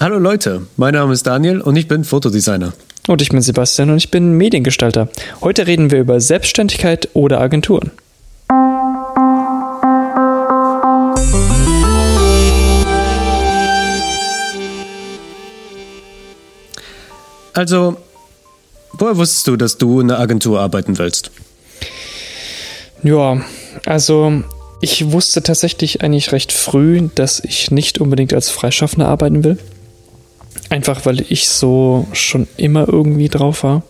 Hallo Leute, mein Name ist Daniel und ich bin Fotodesigner. Und ich bin Sebastian und ich bin Mediengestalter. Heute reden wir über Selbstständigkeit oder Agenturen. Also, woher wusstest du, dass du in einer Agentur arbeiten willst? Ja, also ich wusste tatsächlich eigentlich recht früh, dass ich nicht unbedingt als Freischaffender arbeiten will. Einfach weil ich so schon immer irgendwie drauf war.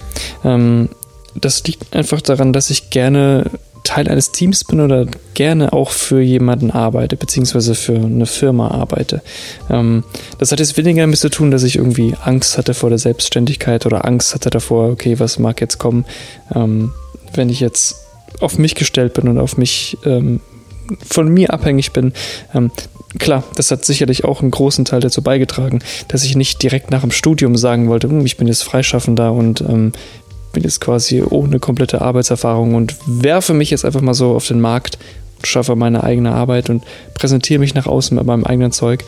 Ähm, das liegt einfach daran, dass ich gerne Teil eines Teams bin oder gerne auch für jemanden arbeite, beziehungsweise für eine Firma arbeite. Ähm, das hat jetzt weniger damit zu tun, dass ich irgendwie Angst hatte vor der Selbstständigkeit oder Angst hatte davor, okay, was mag jetzt kommen, ähm, wenn ich jetzt auf mich gestellt bin und auf mich ähm, von mir abhängig bin. Klar, das hat sicherlich auch einen großen Teil dazu beigetragen, dass ich nicht direkt nach dem Studium sagen wollte, hm, ich bin jetzt Freischaffender und ähm, bin jetzt quasi ohne komplette Arbeitserfahrung und werfe mich jetzt einfach mal so auf den Markt, schaffe meine eigene Arbeit und präsentiere mich nach außen mit meinem eigenen Zeug.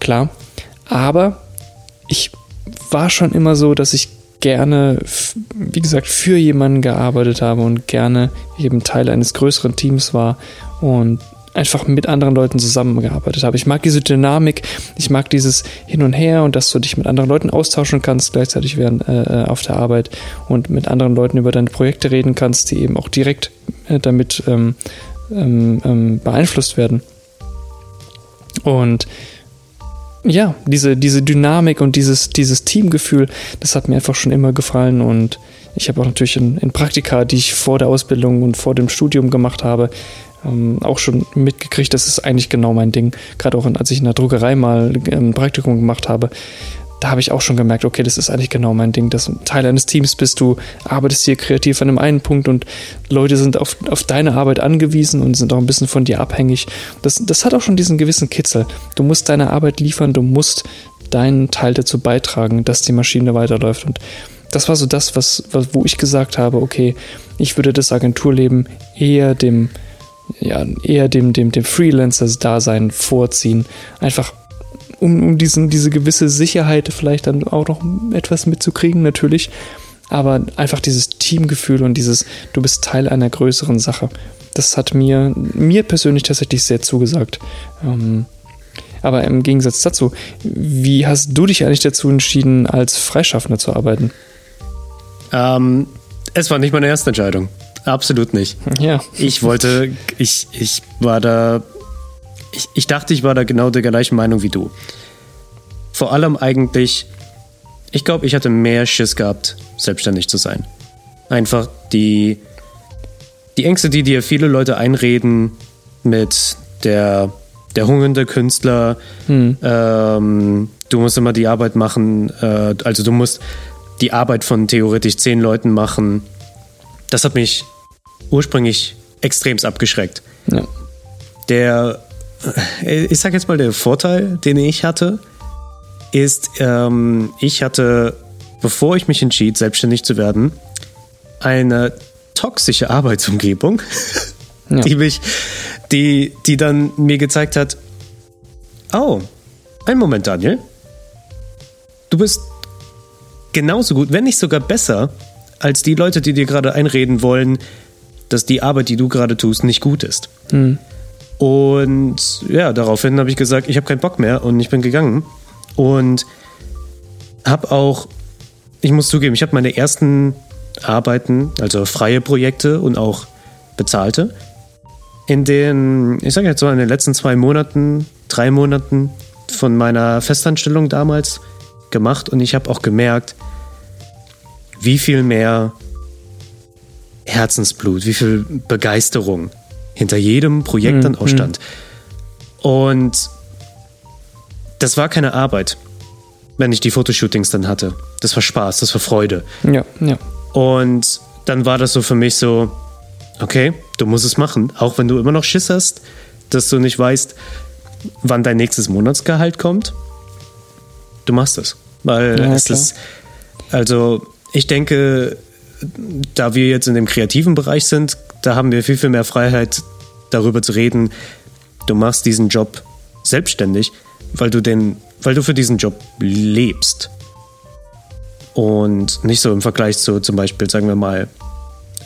Klar, aber ich war schon immer so, dass ich gerne, wie gesagt, für jemanden gearbeitet habe und gerne eben Teil eines größeren Teams war und einfach mit anderen Leuten zusammengearbeitet habe. Ich mag diese Dynamik, ich mag dieses Hin und Her und dass du dich mit anderen Leuten austauschen kannst, gleichzeitig während äh, auf der Arbeit und mit anderen Leuten über deine Projekte reden kannst, die eben auch direkt äh, damit ähm, ähm, ähm beeinflusst werden. Und ja, diese, diese Dynamik und dieses, dieses Teamgefühl, das hat mir einfach schon immer gefallen und ich habe auch natürlich in, in Praktika, die ich vor der Ausbildung und vor dem Studium gemacht habe, ähm, auch schon mitgekriegt, das ist eigentlich genau mein Ding. Gerade auch als ich in der Druckerei mal ein Praktikum gemacht habe, da habe ich auch schon gemerkt, okay, das ist eigentlich genau mein Ding. Das Teil eines Teams bist du, arbeitest hier kreativ an einem einen Punkt und Leute sind auf, auf deine Arbeit angewiesen und sind auch ein bisschen von dir abhängig. Das, das hat auch schon diesen gewissen Kitzel. Du musst deine Arbeit liefern, du musst deinen Teil dazu beitragen, dass die Maschine weiterläuft. Und das war so das, was, was wo ich gesagt habe, okay, ich würde das Agenturleben eher dem ja, eher dem, dem, dem Freelancer-Dasein vorziehen. Einfach um, um diesen, diese gewisse Sicherheit vielleicht dann auch noch etwas mitzukriegen, natürlich. Aber einfach dieses Teamgefühl und dieses, du bist Teil einer größeren Sache. Das hat mir, mir persönlich tatsächlich sehr zugesagt. Ähm, aber im Gegensatz dazu, wie hast du dich eigentlich dazu entschieden, als Freischaffender zu arbeiten? Ähm, es war nicht meine erste Entscheidung. Absolut nicht. Ja. Ich wollte, ich, ich war da, ich, ich dachte, ich war da genau der gleichen Meinung wie du. Vor allem eigentlich, ich glaube, ich hatte mehr Schiss gehabt, selbstständig zu sein. Einfach die, die Ängste, die dir viele Leute einreden mit der, der hungernde Künstler, hm. ähm, du musst immer die Arbeit machen, äh, also du musst die Arbeit von theoretisch zehn Leuten machen. Das hat mich ursprünglich extremst abgeschreckt. Ja. Der, äh, ich sag jetzt mal, der Vorteil, den ich hatte, ist, ähm, ich hatte, bevor ich mich entschied, selbstständig zu werden, eine toxische Arbeitsumgebung, ja. die mich, die, die dann mir gezeigt hat, oh, ein Moment, Daniel, du bist genauso gut, wenn nicht sogar besser, als die Leute, die dir gerade einreden wollen, dass die Arbeit, die du gerade tust, nicht gut ist. Mhm. Und ja, daraufhin habe ich gesagt, ich habe keinen Bock mehr und ich bin gegangen. Und habe auch, ich muss zugeben, ich habe meine ersten Arbeiten, also freie Projekte und auch bezahlte, in den, ich sage jetzt so, in den letzten zwei Monaten, drei Monaten von meiner Festanstellung damals gemacht und ich habe auch gemerkt, wie viel mehr Herzensblut, wie viel Begeisterung hinter jedem Projekt mhm. dann auch stand. Und das war keine Arbeit, wenn ich die Fotoshootings dann hatte. Das war Spaß, das war Freude. Ja, ja. Und dann war das so für mich so, okay, du musst es machen, auch wenn du immer noch Schiss hast, dass du nicht weißt, wann dein nächstes Monatsgehalt kommt. Du machst es. Weil ja, es klar. ist, also ich denke, da wir jetzt in dem kreativen Bereich sind, da haben wir viel, viel mehr Freiheit, darüber zu reden. Du machst diesen Job selbstständig, weil du den weil du für diesen Job lebst. Und nicht so im Vergleich zu zum Beispiel, sagen wir mal,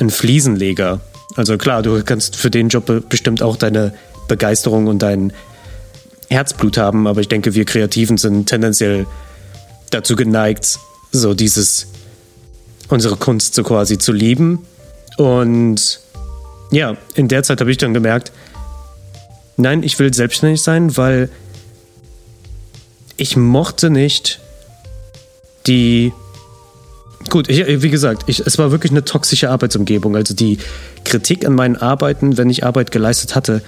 ein Fliesenleger. Also klar, du kannst für den Job bestimmt auch deine Begeisterung und dein Herzblut haben, aber ich denke, wir Kreativen sind tendenziell dazu geneigt, so dieses, unsere Kunst so quasi zu lieben. Und ja, in der Zeit habe ich dann gemerkt, nein, ich will selbstständig sein, weil ich mochte nicht die. Gut, ich, wie gesagt, ich, es war wirklich eine toxische Arbeitsumgebung. Also die Kritik an meinen Arbeiten, wenn ich Arbeit geleistet hatte,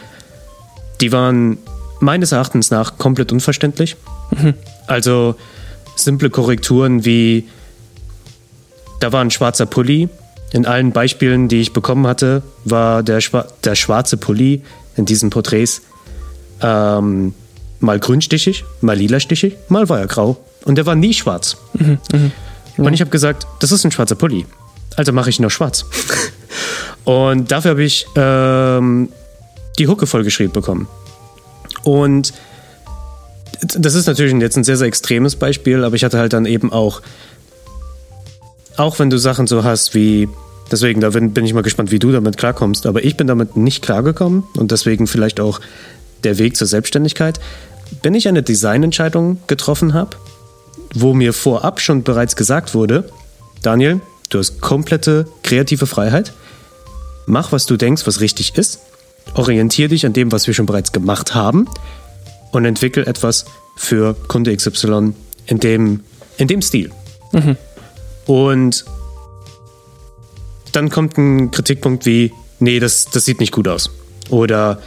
die waren meines Erachtens nach komplett unverständlich. Mhm. Also simple Korrekturen wie, da war ein schwarzer Pulli. In allen Beispielen, die ich bekommen hatte, war der, Schwa der schwarze Pulli in diesen Porträts ähm, mal grünstichig, mal lilastichig, mal war er grau. Und der war nie schwarz. Mhm, mh. ja. Und ich habe gesagt, das ist ein schwarzer Pulli. Also mache ich ihn noch schwarz. und dafür habe ich ähm, die Hucke vollgeschrieben bekommen. Und das ist natürlich jetzt ein sehr, sehr extremes Beispiel, aber ich hatte halt dann eben auch, auch wenn du Sachen so hast wie, deswegen, da bin, bin ich mal gespannt, wie du damit klarkommst, aber ich bin damit nicht klargekommen und deswegen vielleicht auch der Weg zur Selbstständigkeit, wenn ich eine Designentscheidung getroffen habe, wo mir vorab schon bereits gesagt wurde, Daniel, du hast komplette kreative Freiheit, mach, was du denkst, was richtig ist, orientiere dich an dem, was wir schon bereits gemacht haben und entwickel etwas für Kunde XY in dem, in dem Stil. Mhm. Und dann kommt ein Kritikpunkt wie, nee, das, das sieht nicht gut aus. Oder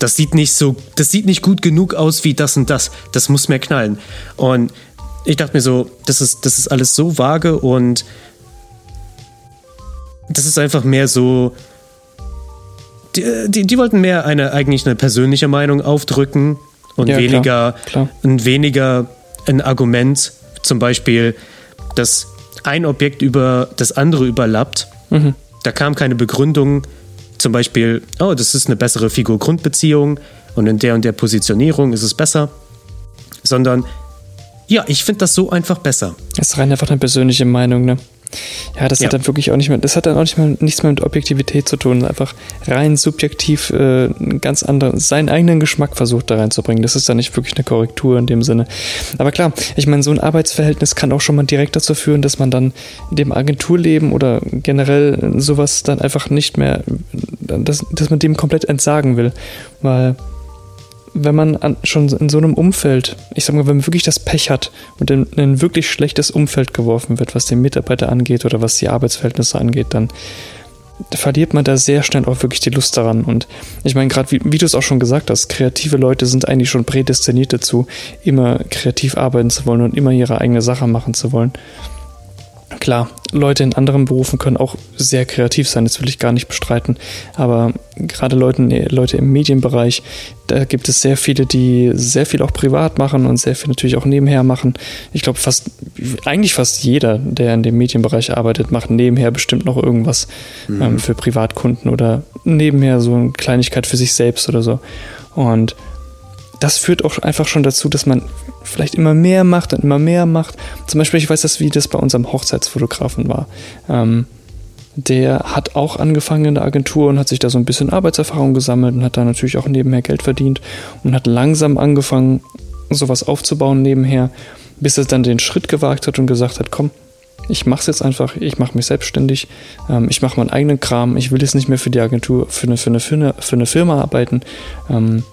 das sieht nicht so, das sieht nicht gut genug aus wie das und das. Das muss mehr knallen. Und ich dachte mir so, das ist, das ist alles so vage und das ist einfach mehr so. Die, die, die wollten mehr eine eigentlich eine persönliche Meinung aufdrücken und ja, weniger, klar, klar. Und weniger ein Argument, zum Beispiel, dass ein Objekt über das andere überlappt. Mhm. Da kam keine Begründung, zum Beispiel, oh, das ist eine bessere Figur-Grundbeziehung und in der und der Positionierung ist es besser, sondern ja, ich finde das so einfach besser. Das ist rein einfach eine persönliche Meinung, ne? Ja, das ja. hat dann wirklich auch nicht mehr, das hat dann auch nicht mehr nichts mehr mit Objektivität zu tun. Einfach rein subjektiv äh, ganz anderen, seinen eigenen Geschmack versucht da reinzubringen. Das ist dann nicht wirklich eine Korrektur in dem Sinne. Aber klar, ich meine, so ein Arbeitsverhältnis kann auch schon mal direkt dazu führen, dass man dann dem Agenturleben oder generell sowas dann einfach nicht mehr, dass, dass man dem komplett entsagen will. Weil wenn man an, schon in so einem Umfeld, ich sag mal, wenn man wirklich das Pech hat und in, in, ein wirklich schlechtes Umfeld geworfen wird, was den Mitarbeiter angeht oder was die Arbeitsverhältnisse angeht, dann verliert man da sehr schnell auch wirklich die Lust daran. Und ich meine, gerade wie, wie du es auch schon gesagt hast, kreative Leute sind eigentlich schon prädestiniert dazu, immer kreativ arbeiten zu wollen und immer ihre eigene Sache machen zu wollen. Klar, Leute in anderen Berufen können auch sehr kreativ sein, das will ich gar nicht bestreiten. Aber gerade Leute, Leute im Medienbereich, da gibt es sehr viele, die sehr viel auch privat machen und sehr viel natürlich auch nebenher machen. Ich glaube, fast, eigentlich fast jeder, der in dem Medienbereich arbeitet, macht nebenher bestimmt noch irgendwas mhm. ähm, für Privatkunden oder nebenher so eine Kleinigkeit für sich selbst oder so. Und das führt auch einfach schon dazu, dass man vielleicht immer mehr macht und immer mehr macht. Zum Beispiel, ich weiß das, wie das bei unserem Hochzeitsfotografen war. Ähm, der hat auch angefangen in der Agentur und hat sich da so ein bisschen Arbeitserfahrung gesammelt und hat da natürlich auch nebenher Geld verdient und hat langsam angefangen, sowas aufzubauen nebenher, bis er dann den Schritt gewagt hat und gesagt hat, komm, ich mache es jetzt einfach, ich mache mich selbstständig, ähm, ich mache meinen eigenen Kram, ich will jetzt nicht mehr für die Agentur, für eine, für eine, für eine, für eine Firma arbeiten. Ähm,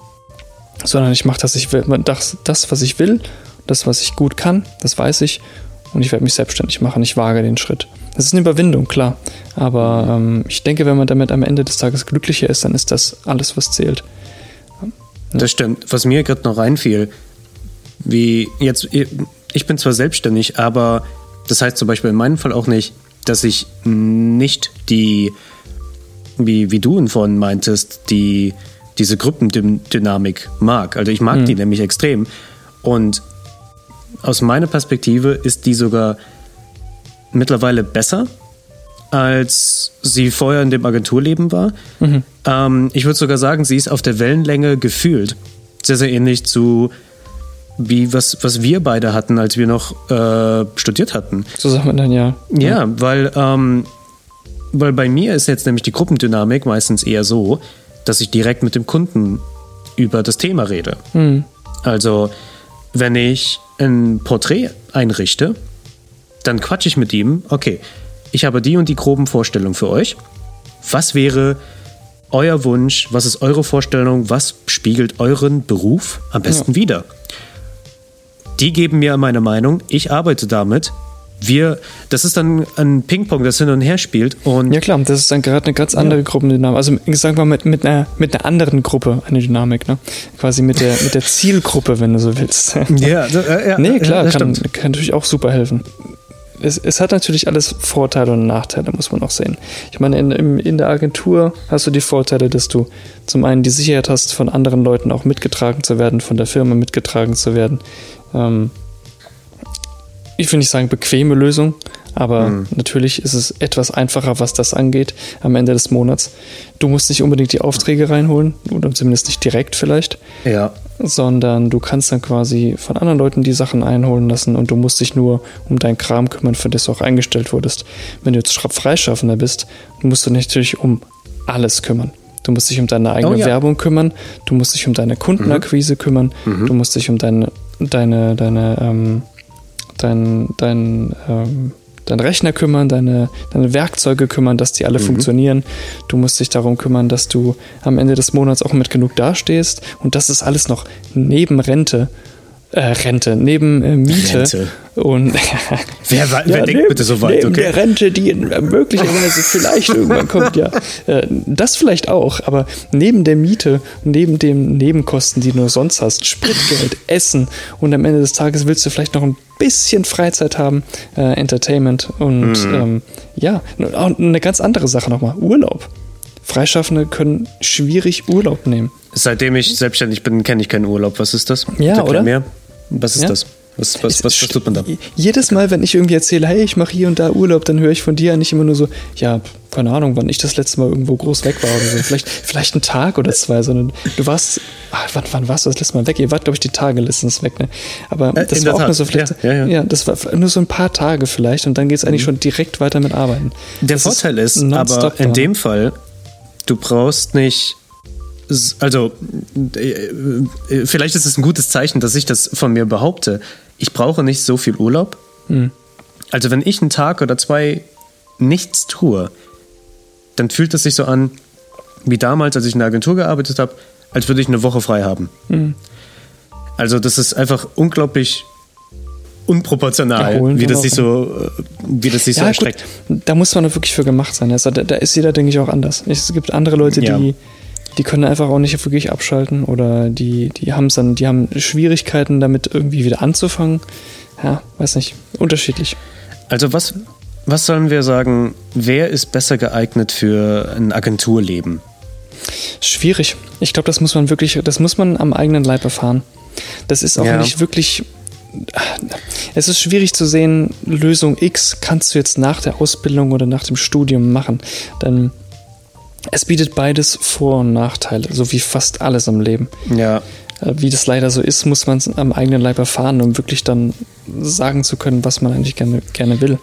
sondern ich mache das, ich will, das, das, was ich will, das, was ich gut kann, das weiß ich und ich werde mich selbstständig machen. Ich wage den Schritt. Das ist eine Überwindung, klar. Aber ähm, ich denke, wenn man damit am Ende des Tages glücklicher ist, dann ist das alles, was zählt. Ja. Das stimmt. Was mir gerade noch reinfiel, wie jetzt, ich bin zwar selbstständig, aber das heißt zum Beispiel in meinem Fall auch nicht, dass ich nicht die, wie, wie du vorhin meintest, die diese Gruppendynamik mag. Also ich mag mhm. die nämlich extrem. Und aus meiner Perspektive ist die sogar mittlerweile besser, als sie vorher in dem Agenturleben war. Mhm. Ähm, ich würde sogar sagen, sie ist auf der Wellenlänge gefühlt. Sehr, sehr ähnlich zu wie was, was wir beide hatten, als wir noch äh, studiert hatten. So sagt man dann ja. Ja, weil, ähm, weil bei mir ist jetzt nämlich die Gruppendynamik meistens eher so, dass ich direkt mit dem Kunden über das Thema rede. Also, wenn ich ein Porträt einrichte, dann quatsche ich mit ihm, okay, ich habe die und die groben Vorstellungen für euch. Was wäre euer Wunsch? Was ist eure Vorstellung? Was spiegelt euren Beruf am besten wider? Die geben mir meine Meinung, ich arbeite damit. Wir, das ist dann ein Ping-Pong, das hin und her spielt. Und Ja klar, das ist dann gerade eine ganz andere Gruppendynamik. Also sagen wir mal mit, mit, einer, mit einer anderen Gruppe eine Dynamik, ne? Quasi mit der, mit der Zielgruppe, wenn du so willst. ja, äh, ja, Nee, klar, das kann, kann natürlich auch super helfen. Es, es hat natürlich alles Vorteile und Nachteile, muss man auch sehen. Ich meine, in, in der Agentur hast du die Vorteile, dass du zum einen die Sicherheit hast, von anderen Leuten auch mitgetragen zu werden, von der Firma mitgetragen zu werden. Ähm, ich will nicht sagen bequeme Lösung, aber natürlich ist es etwas einfacher, was das angeht am Ende des Monats. Du musst nicht unbedingt die Aufträge reinholen, oder zumindest nicht direkt vielleicht Ja, sondern du kannst dann quasi von anderen Leuten die Sachen einholen lassen und du musst dich nur um deinen Kram kümmern, für das du auch eingestellt wurdest. Wenn du jetzt Freischaffender bist, musst du dich natürlich um alles kümmern. Du musst dich um deine eigene Oh ja. Werbung kümmern, du musst dich um deine Kundenakquise kümmern, du musst dich um deine, deine, deine, ähm, dein, dein, ähm, deinen Rechner kümmern, deine, deine Werkzeuge kümmern, dass die alle funktionieren. Du musst dich darum kümmern, dass du am Ende des Monats auch mit genug dastehst. Und das ist alles noch neben Rente, äh, Rente, neben äh, Miete. Rente. Und Wer, wer denkt neben, bitte so weit, neben okay? der Rente, die in- äh, möglicherweise vielleicht irgendwann kommt, ja. Äh, Das vielleicht auch, aber neben der Miete, neben den Nebenkosten, die du sonst hast, Spritgeld, Essen und am Ende des Tages willst du vielleicht noch ein bisschen Freizeit haben, äh, Entertainment und Mhm. ähm, ja, und eine ganz andere Sache nochmal, Urlaub. Freischaffende können schwierig Urlaub nehmen. Seitdem ich selbstständig bin, kenne ich keinen Urlaub. Was ist das? Ja, Erklär oder? Mehr. Was ist Ja. das? Was, was, was, was tut man da? Jedes Mal, wenn ich irgendwie erzähle, hey, ich mache hier und da Urlaub, dann höre ich von dir nicht immer nur so, ja, keine Ahnung, wann ich das letzte Mal irgendwo groß weg war oder so. Vielleicht, vielleicht ein Tag oder zwei, sondern du warst, ach, wann, wann warst du das letzte Mal weg? Ihr wart, glaube ich, die Tage letztens weg, ne? Aber Äh, das war auch Tat. nur so vielleicht, Ja, ja, ja. das war nur so ein paar Tage vielleicht und dann geht es eigentlich schon direkt weiter mit Arbeiten. Der Das Vorteil ist, nonstop aber in dem Fall, du brauchst nicht. Also, äh, äh, vielleicht ist es ein gutes Zeichen, dass ich das von mir behaupte. Ich brauche nicht so viel Urlaub. Hm. Also, wenn ich einen Tag oder zwei nichts tue, dann fühlt es sich so an, wie damals, als ich in der Agentur gearbeitet habe, als würde ich eine Woche frei haben. Hm. Also, das ist einfach unglaublich unproportional, wie das sich so, wie das sich so Ja, gut, erstreckt. da muss man wirklich für gemacht sein. Also, da, da ist jeder, denke ich, auch anders. Es gibt andere Leute, Ja. die, die können einfach auch nicht wirklich abschalten oder die, die haben dann, die haben Schwierigkeiten damit irgendwie wieder anzufangen. Ja, weiß nicht. Unterschiedlich. Also was, was sollen wir sagen, wer ist besser geeignet für ein Agenturleben? Schwierig. Ich glaube, das muss man wirklich, das muss man am eigenen Leib erfahren. Das ist auch Ja. nicht wirklich. Es ist schwierig zu sehen, Lösung X kannst du jetzt nach der Ausbildung oder nach dem Studium machen. Denn es bietet beides Vor- und Nachteile, so wie fast alles im Leben. Ja, Äh, Wie das leider so ist, muss man es am eigenen Leib erfahren, um wirklich dann sagen zu können, was man eigentlich gerne, gerne will.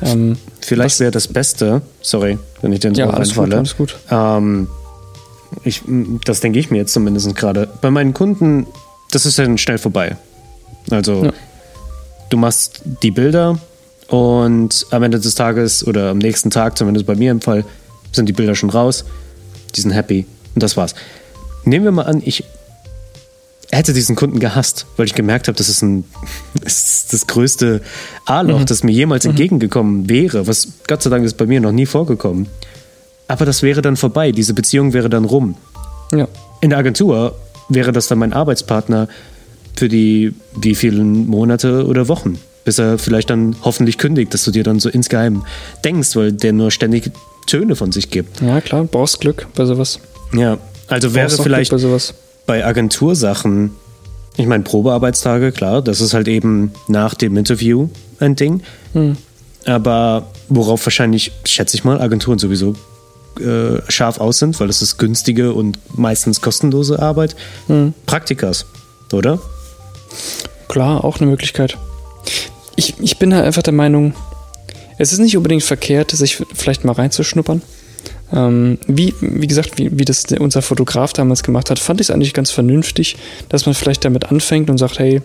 Ähm, vielleicht wäre das Beste, sorry, wenn ich den so ja, alles gut, alles gut. Ähm, ich, das denke ich mir jetzt zumindest gerade. Bei meinen Kunden, das ist dann schnell vorbei. Also, Ja. du machst die Bilder und am Ende des Tages oder am nächsten Tag, zumindest bei mir im Fall, sind die Bilder schon raus. Die sind happy und das war's. Nehmen wir mal an, ich hätte diesen Kunden gehasst, weil ich gemerkt habe, das ist, ein, das, ist das größte A-Loch, das mir jemals entgegengekommen wäre. Was Gott sei Dank ist bei mir noch nie vorgekommen. Aber das wäre dann vorbei, diese Beziehung wäre dann rum. Ja. In der Agentur wäre das dann mein Arbeitspartner für die wie vielen Monate oder Wochen, bis er vielleicht dann hoffentlich kündigt, dass du dir dann so insgeheim denkst, weil der nur ständig Töne von sich gibt. ja, klar, brauchst Glück bei sowas. Ja, also wäre vielleicht bei sowas. bei Agentursachen, ich meine Probearbeitstage, klar, das ist halt eben nach dem Interview ein Ding. Aber worauf wahrscheinlich, schätze ich mal, Agenturen sowieso äh, scharf aus sind, weil es ist günstige und meistens kostenlose Arbeit. Praktikas, oder? Klar, auch eine Möglichkeit. Ich, ich bin halt einfach der Meinung, es ist nicht unbedingt verkehrt, sich vielleicht mal reinzuschnuppern. Ähm, wie, wie gesagt, wie, wie das unser Fotograf damals gemacht hat, fand ich es eigentlich ganz vernünftig, dass man vielleicht damit anfängt und sagt, hey,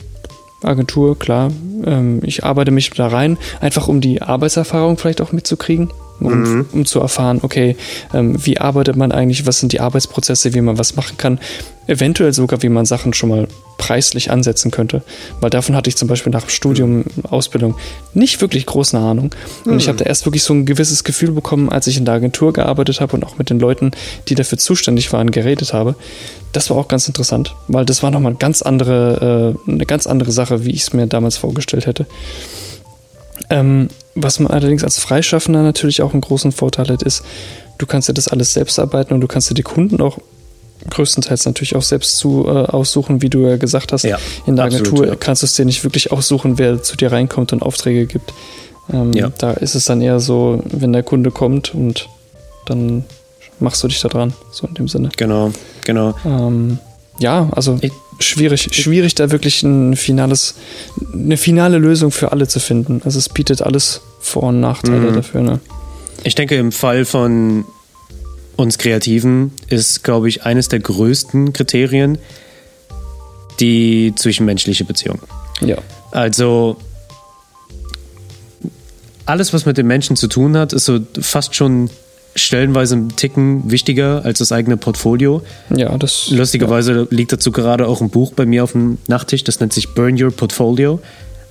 Agentur, klar, ähm, ich arbeite mich da rein, einfach um die Arbeitserfahrung vielleicht auch mitzukriegen um, mhm. um zu erfahren, okay, ähm, wie arbeitet man eigentlich, was sind die Arbeitsprozesse, wie man was machen kann, eventuell sogar, wie man Sachen schon mal preislich ansetzen könnte, weil davon hatte ich zum Beispiel nach dem Studium, Ausbildung nicht wirklich große Ahnung und mhm. ich habe da erst wirklich so ein gewisses Gefühl bekommen, als ich in der Agentur gearbeitet habe und auch mit den Leuten, die dafür zuständig waren, geredet habe. Das war auch ganz interessant, weil das war nochmal eine ganz andere, äh, eine ganz andere Sache, wie ich es mir damals vorgestellt hätte. Ähm, was man allerdings als Freischaffender natürlich auch einen großen Vorteil hat, ist, du kannst dir das alles selbst arbeiten und du kannst dir die Kunden auch größtenteils natürlich auch selbst zu äh, aussuchen, wie du ja gesagt hast. Ja, in der absolut, Agentur ja. kannst du es dir nicht wirklich aussuchen, wer zu dir reinkommt und Aufträge gibt. Ähm, ja. Da ist es dann eher so, wenn der Kunde kommt und dann machst du dich da dran, so in dem Sinne. Genau, genau. Ähm, ja, also ich, schwierig, schwierig da wirklich ein finales, eine finale Lösung für alle zu finden. Also es bietet alles Vor- und Nachteile mhm. dafür. Ne? Ich denke, im Fall von uns Kreativen ist, glaube ich, eines der größten Kriterien die zwischenmenschliche Beziehung. Ja. Also alles, was mit den Menschen zu tun hat, ist so fast schon stellenweise ein Ticken wichtiger als das eigene Portfolio. Ja, das. Lustigerweise ja. liegt dazu gerade auch ein Buch bei mir auf dem Nachttisch, das nennt sich Burn Your Portfolio.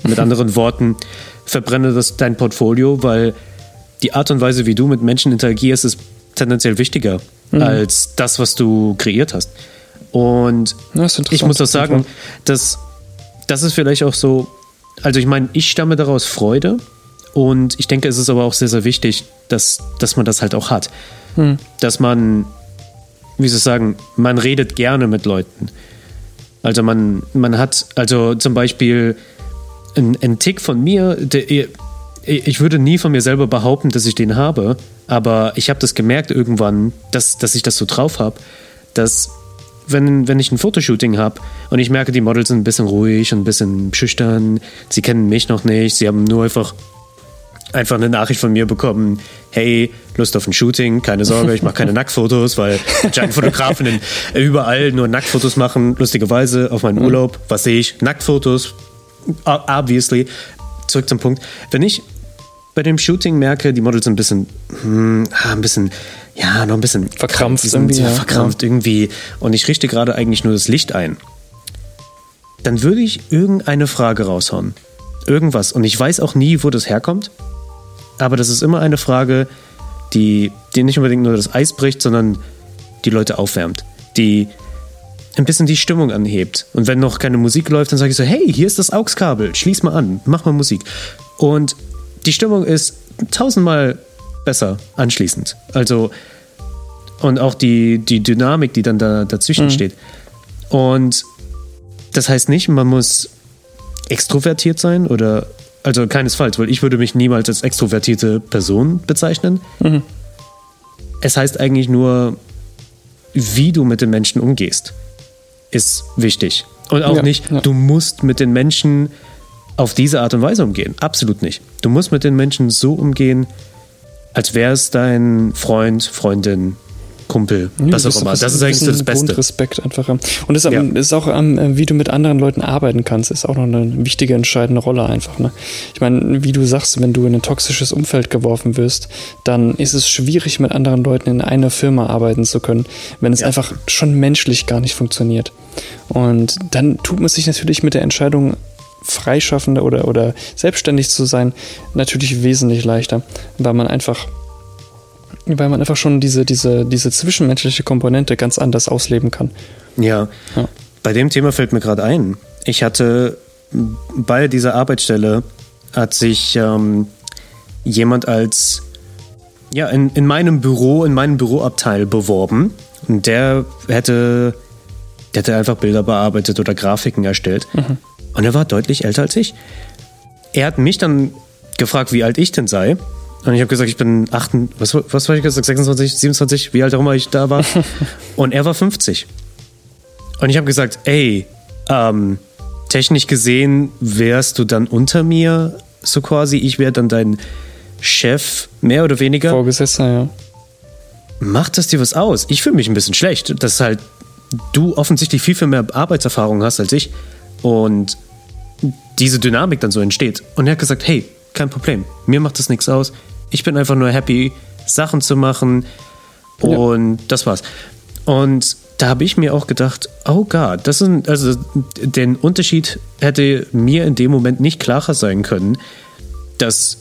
Mit anderen Worten, verbrenne das dein Portfolio, weil die Art und Weise, wie du mit Menschen interagierst, ist tendenziell wichtiger mhm. als das, was du kreiert hast. Und ich muss auch sagen, dass das ist vielleicht auch so, also ich meine, ich stamme daraus Freude und ich denke, es ist aber auch sehr, sehr wichtig, dass, dass man das halt auch hat. Hm. Dass man, wie soll ich sagen, man redet gerne mit Leuten. Also man, man hat, also zum Beispiel ein, ein Tick von mir, der, ich würde nie von mir selber behaupten, dass ich den habe, aber ich habe das gemerkt irgendwann, dass, dass ich das so drauf habe, dass wenn, wenn ich ein Fotoshooting habe und ich merke, die Models sind ein bisschen ruhig und ein bisschen schüchtern, sie kennen mich noch nicht, sie haben nur einfach einfach eine Nachricht von mir bekommen, hey, Lust auf ein Shooting, keine Sorge, ich mache keine Nacktfotos, weil anscheinend Fotografen überall nur Nacktfotos machen. Lustigerweise auf meinen mhm. Urlaub, was sehe ich? Nacktfotos, obviously. Zurück zum Punkt. Wenn ich bei dem Shooting merke, die Models sind ein bisschen, hm, ein bisschen, ja, noch ein bisschen verkrampft, irgendwie, ja, verkrampft irgendwie und ich richte gerade eigentlich nur das Licht ein, dann würde ich irgendeine Frage raushauen. Irgendwas. Und ich weiß auch nie, wo das herkommt. Aber das ist immer eine Frage, die, die nicht unbedingt nur das Eis bricht, sondern die Leute aufwärmt. Die ein bisschen die Stimmung anhebt. Und wenn noch keine Musik läuft, dann sage ich so, hey, hier ist das AUX-Kabel, schließ mal an, mach mal Musik. Und die Stimmung ist tausendmal besser anschließend. Also, und auch die, die Dynamik, die dann da dazwischen mhm. steht. Und das heißt nicht, man muss extrovertiert sein oder also keinesfalls, weil ich würde mich niemals als extrovertierte Person bezeichnen. Mhm. Es heißt eigentlich nur, wie du mit den Menschen umgehst, ist wichtig. Und auch ja, nicht, ja. du musst mit den Menschen auf diese Art und Weise umgehen. Absolut nicht. Du musst mit den Menschen so umgehen, als wäre es dein Freund, Freundin, Kumpel, ja, was auch immer. Das ist eigentlich das Beste. Grundrespekt einfach. Und es ist, ja. ist auch, ähm, wie du mit anderen Leuten arbeiten kannst, ist auch noch eine wichtige, entscheidende Rolle einfach. Ne? Ich meine, wie du sagst, wenn du in ein toxisches Umfeld geworfen wirst, dann ist es schwierig, mit anderen Leuten in einer Firma arbeiten zu können, wenn es ja. einfach schon menschlich gar nicht funktioniert. Und dann tut man sich natürlich mit der Entscheidung, Freischaffende oder, oder selbstständig zu sein, natürlich wesentlich leichter, weil man einfach weil man einfach schon diese, diese, diese zwischenmenschliche Komponente ganz anders ausleben kann. Ja. ja. Bei dem Thema fällt mir gerade ein. Ich hatte bei dieser Arbeitsstelle hat sich ähm, jemand als ja in, in meinem Büro, in meinem Büroabteil beworben. Und der hätte, der hätte einfach Bilder bearbeitet oder Grafiken erstellt. Mhm. Und er war deutlich älter als ich. Er hat mich dann gefragt, wie alt ich denn sei. Und ich habe gesagt, ich bin 8, was, was war ich gesagt, 26, 27, wie alt auch immer ich da war. und er war 50. Und ich habe gesagt, ey, ähm, technisch gesehen wärst du dann unter mir, so quasi. Ich wäre dann dein Chef, mehr oder weniger. Vorgesetzter, ja. Macht das dir was aus? Ich fühle mich ein bisschen schlecht, dass halt du offensichtlich viel, viel mehr Arbeitserfahrung hast als ich und diese Dynamik dann so entsteht. Und er hat gesagt, hey, kein Problem, mir macht das nichts aus. Ich bin einfach nur happy, Sachen zu machen und ja. das war's. Und da habe ich mir auch gedacht, oh Gott, das sind, also den Unterschied hätte mir in dem Moment nicht klarer sein können, dass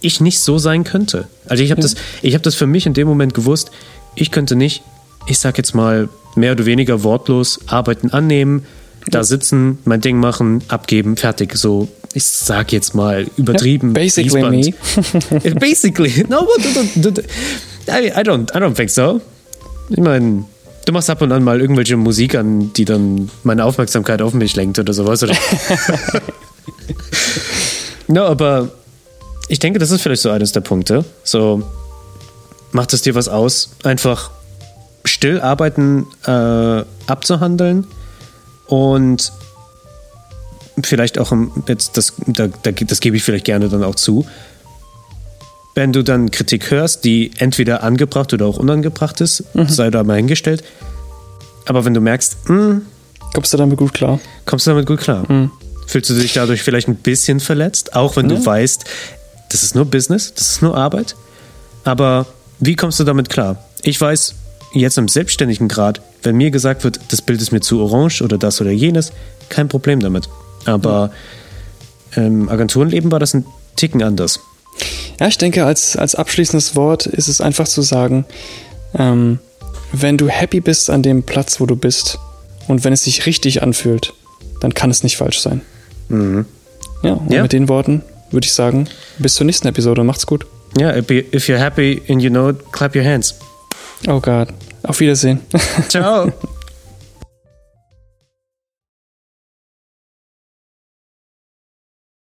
ich nicht so sein könnte. Also ich habe ja. das, ich habe das für mich in dem Moment gewusst, ich könnte nicht, ich sag jetzt mal mehr oder weniger wortlos Arbeiten annehmen, da sitzen, mein Ding machen, abgeben, fertig. So, ich sag jetzt mal übertrieben. Basically me. basically. No, I, I, don't, I don't think so. Ich meine, du machst ab und an mal irgendwelche Musik an, die dann meine Aufmerksamkeit auf mich lenkt oder sowas. Oder? no, aber ich denke, das ist vielleicht so eines der Punkte. So, macht es dir was aus, einfach still arbeiten äh, abzuhandeln und vielleicht auch jetzt, das, da, das gebe ich vielleicht gerne dann auch zu, wenn du dann Kritik hörst, die entweder angebracht oder auch unangebracht ist, mhm. sei da mal hingestellt. Aber wenn du merkst, mh, hm, kommst du damit gut klar? Kommst du damit gut klar? Mhm. Fühlst du dich dadurch vielleicht ein bisschen verletzt, auch wenn mhm. du weißt, das ist nur Business, das ist nur Arbeit. Aber wie kommst du damit klar? Ich weiß, jetzt im selbstständigen Grad, wenn mir gesagt wird, das Bild ist mir zu orange oder das oder jenes, kein Problem damit. Aber im ähm, Agenturenleben war das ein Ticken anders. Ja, ich denke, als, als abschließendes Wort ist es einfach zu sagen, ähm, wenn du happy bist an dem Platz, wo du bist und wenn es sich richtig anfühlt, dann kann es nicht falsch sein. Mhm. Ja, und ja. mit den Worten würde ich sagen, bis zur nächsten Episode. Macht's gut. Ja, if you're happy and you know it, clap your hands. Oh Gott. Auf Wiedersehen. Ciao.